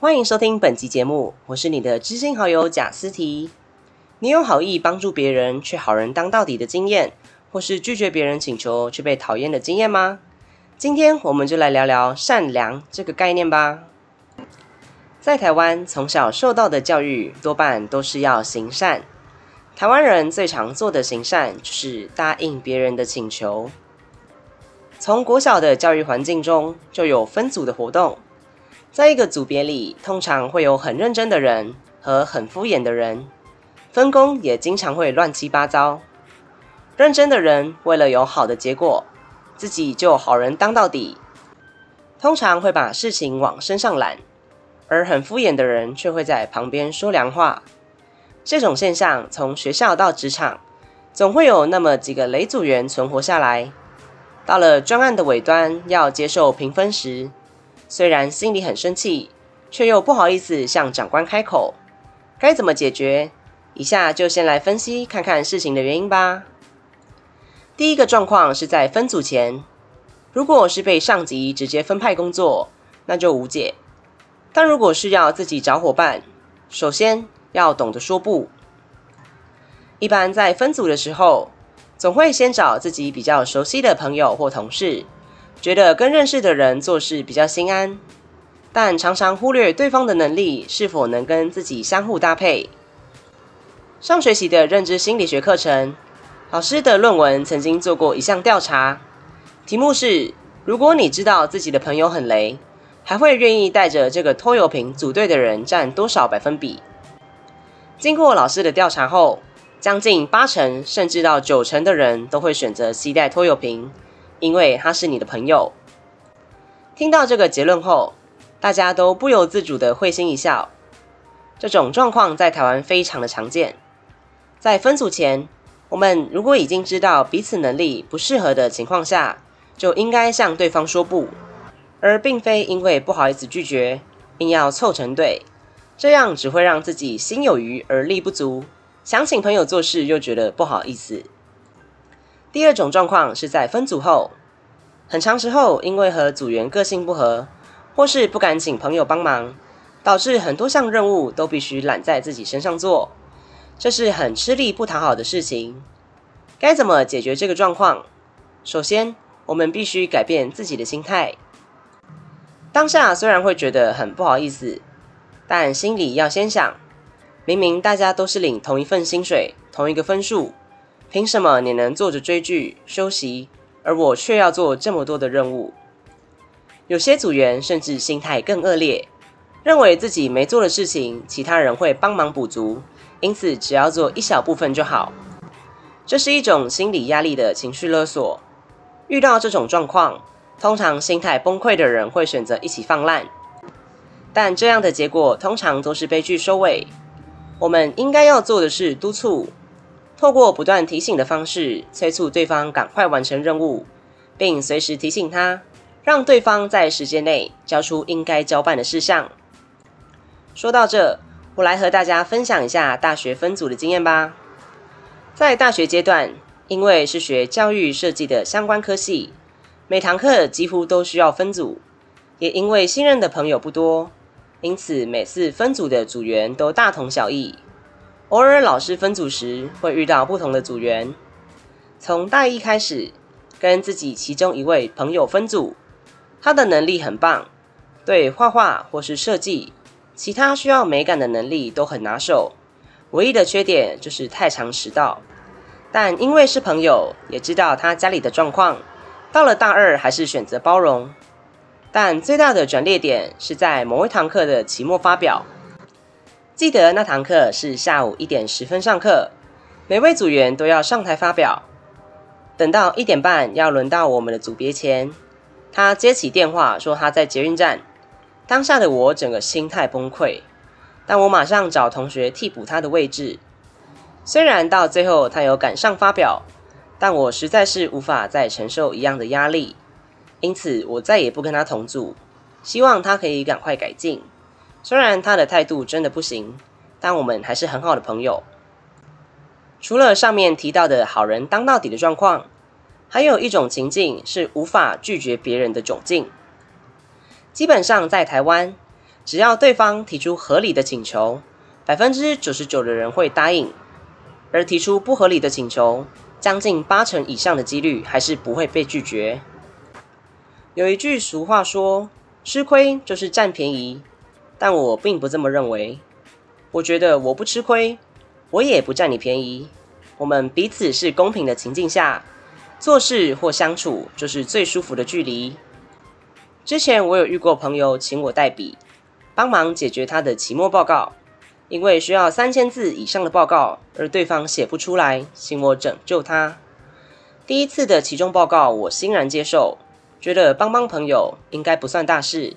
欢迎收听本集节目，我是你的知心好友贾思提。你有好意帮助别人却好人当到底的经验，或是拒绝别人请求却被讨厌的经验吗？今天我们就来聊聊善良这个概念吧。在台湾，从小受到的教育多半都是要行善。台湾人最常做的行善就是答应别人的请求。从国小的教育环境中就有分组的活动，在一个组别里，通常会有很认真的人和很敷衍的人，分工也经常会乱七八糟。认真的人为了有好的结果，自己就好人当到底，通常会把事情往身上揽，而很敷衍的人却会在旁边说凉话。这种现象从学校到职场，总会有那么几个雷组员存活下来。到了专案的尾端，要接受评分时，虽然心里很生气，却又不好意思向长官开口。该怎么解决？以下就先来分析看看事情的原因吧。第一个状况是在分组前，如果是被上级直接分派工作，那就无解。但如果是要自己找伙伴，首先要懂得说不。一般在分组的时候。总会先找自己比较熟悉的朋友或同事，觉得跟认识的人做事比较心安，但常常忽略对方的能力是否能跟自己相互搭配。上学期的认知心理学课程，老师的论文曾经做过一项调查，题目是：如果你知道自己的朋友很雷，还会愿意带着这个拖油瓶组队的人占多少百分比？经过老师的调查后。将近八成甚至到九成的人都会选择携带拖油瓶，因为他是你的朋友。听到这个结论后，大家都不由自主的会心一笑。这种状况在台湾非常的常见。在分组前，我们如果已经知道彼此能力不适合的情况下，就应该向对方说不，而并非因为不好意思拒绝，硬要凑成队，这样只会让自己心有余而力不足。想请朋友做事又觉得不好意思。第二种状况是在分组后，很长时候因为和组员个性不合，或是不敢请朋友帮忙，导致很多项任务都必须揽在自己身上做，这是很吃力不讨好的事情。该怎么解决这个状况？首先，我们必须改变自己的心态。当下虽然会觉得很不好意思，但心里要先想。明明大家都是领同一份薪水、同一个分数，凭什么你能坐着追剧休息，而我却要做这么多的任务？有些组员甚至心态更恶劣，认为自己没做的事情，其他人会帮忙补足，因此只要做一小部分就好。这是一种心理压力的情绪勒索。遇到这种状况，通常心态崩溃的人会选择一起放烂，但这样的结果通常都是悲剧收尾。我们应该要做的是督促，透过不断提醒的方式，催促对方赶快完成任务，并随时提醒他，让对方在时间内交出应该交办的事项。说到这，我来和大家分享一下大学分组的经验吧。在大学阶段，因为是学教育设计的相关科系，每堂课几乎都需要分组，也因为信任的朋友不多。因此，每次分组的组员都大同小异。偶尔老师分组时，会遇到不同的组员。从大一开始，跟自己其中一位朋友分组，他的能力很棒，对画画或是设计，其他需要美感的能力都很拿手。唯一的缺点就是太常迟到。但因为是朋友，也知道他家里的状况，到了大二还是选择包容。但最大的转捩点是在某一堂课的期末发表。记得那堂课是下午一点十分上课，每位组员都要上台发表。等到一点半要轮到我们的组别前，他接起电话说他在捷运站。当下的我整个心态崩溃，但我马上找同学替补他的位置。虽然到最后他有赶上发表，但我实在是无法再承受一样的压力。因此，我再也不跟他同组，希望他可以赶快改进。虽然他的态度真的不行，但我们还是很好的朋友。除了上面提到的好人当到底的状况，还有一种情境是无法拒绝别人的窘境。基本上在台湾，只要对方提出合理的请求，百分之九十九的人会答应；而提出不合理的请求，将近八成以上的几率还是不会被拒绝。有一句俗话说：“吃亏就是占便宜。”但我并不这么认为。我觉得我不吃亏，我也不占你便宜。我们彼此是公平的情境下，做事或相处就是最舒服的距离。之前我有遇过朋友请我代笔。帮忙解决他的期末报告，因为需要三千字以上的报告，而对方写不出来，请我拯救他。第一次的期中报告，我欣然接受，觉得帮帮朋友应该不算大事。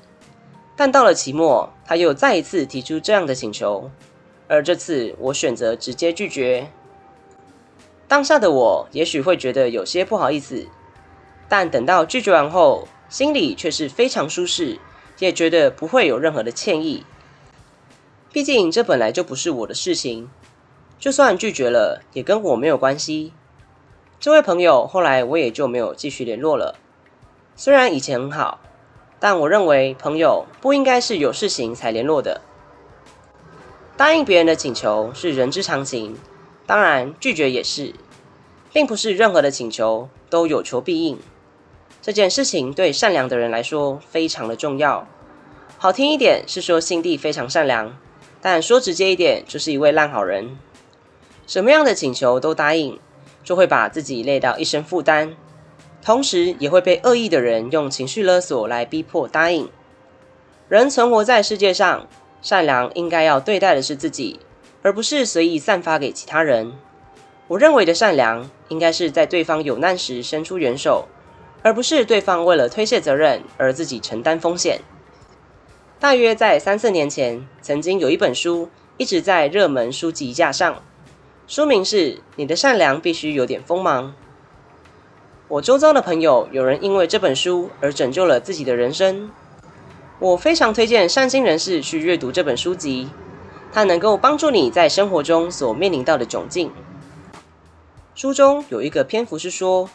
但到了期末，他又再一次提出这样的请求，而这次我选择直接拒绝。当下的我也许会觉得有些不好意思，但等到拒绝完后，心里却是非常舒适。也觉得不会有任何的歉意，毕竟这本来就不是我的事情，就算拒绝了，也跟我没有关系。这位朋友后来我也就没有继续联络了。虽然以前很好，但我认为朋友不应该是有事情才联络的。答应别人的请求是人之常情，当然拒绝也是，并不是任何的请求都有求必应。这件事情对善良的人来说非常的重要。好听一点是说心地非常善良，但说直接一点就是一位烂好人。什么样的请求都答应，就会把自己累到一身负担，同时也会被恶意的人用情绪勒索来逼迫答应。人存活在世界上，善良应该要对待的是自己，而不是随意散发给其他人。我认为的善良，应该是在对方有难时伸出援手。而不是对方为了推卸责任而自己承担风险。大约在三四年前，曾经有一本书一直在热门书籍架上，书名是《你的善良必须有点锋芒》。我周遭的朋友有人因为这本书而拯救了自己的人生。我非常推荐善心人士去阅读这本书籍，它能够帮助你在生活中所面临到的窘境。书中有一个篇幅是说。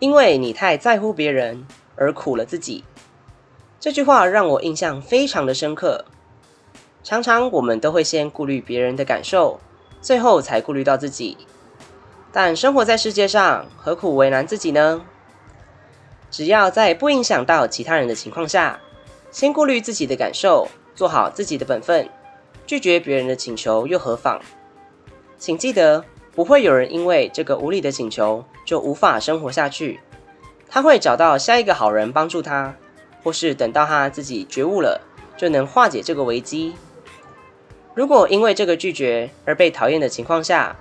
因为你太在乎别人而苦了自己，这句话让我印象非常的深刻。常常我们都会先顾虑别人的感受，最后才顾虑到自己。但生活在世界上，何苦为难自己呢？只要在不影响到其他人的情况下，先顾虑自己的感受，做好自己的本分，拒绝别人的请求又何妨？请记得。不会有人因为这个无理的请求就无法生活下去，他会找到下一个好人帮助他，或是等到他自己觉悟了，就能化解这个危机。如果因为这个拒绝而被讨厌的情况下，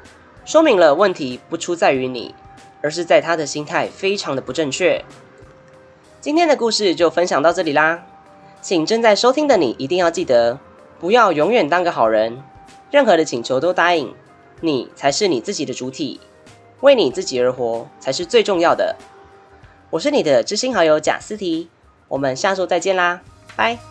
说明了问题不出在于你，而是在他的心态非常的不正确。今天的故事就分享到这里啦，请正在收听的你一定要记得，不要永远当个好人，任何的请求都答应。你才是你自己的主体，为你自己而活才是最重要的。我是你的知心好友贾思提，我们下周再见啦，拜。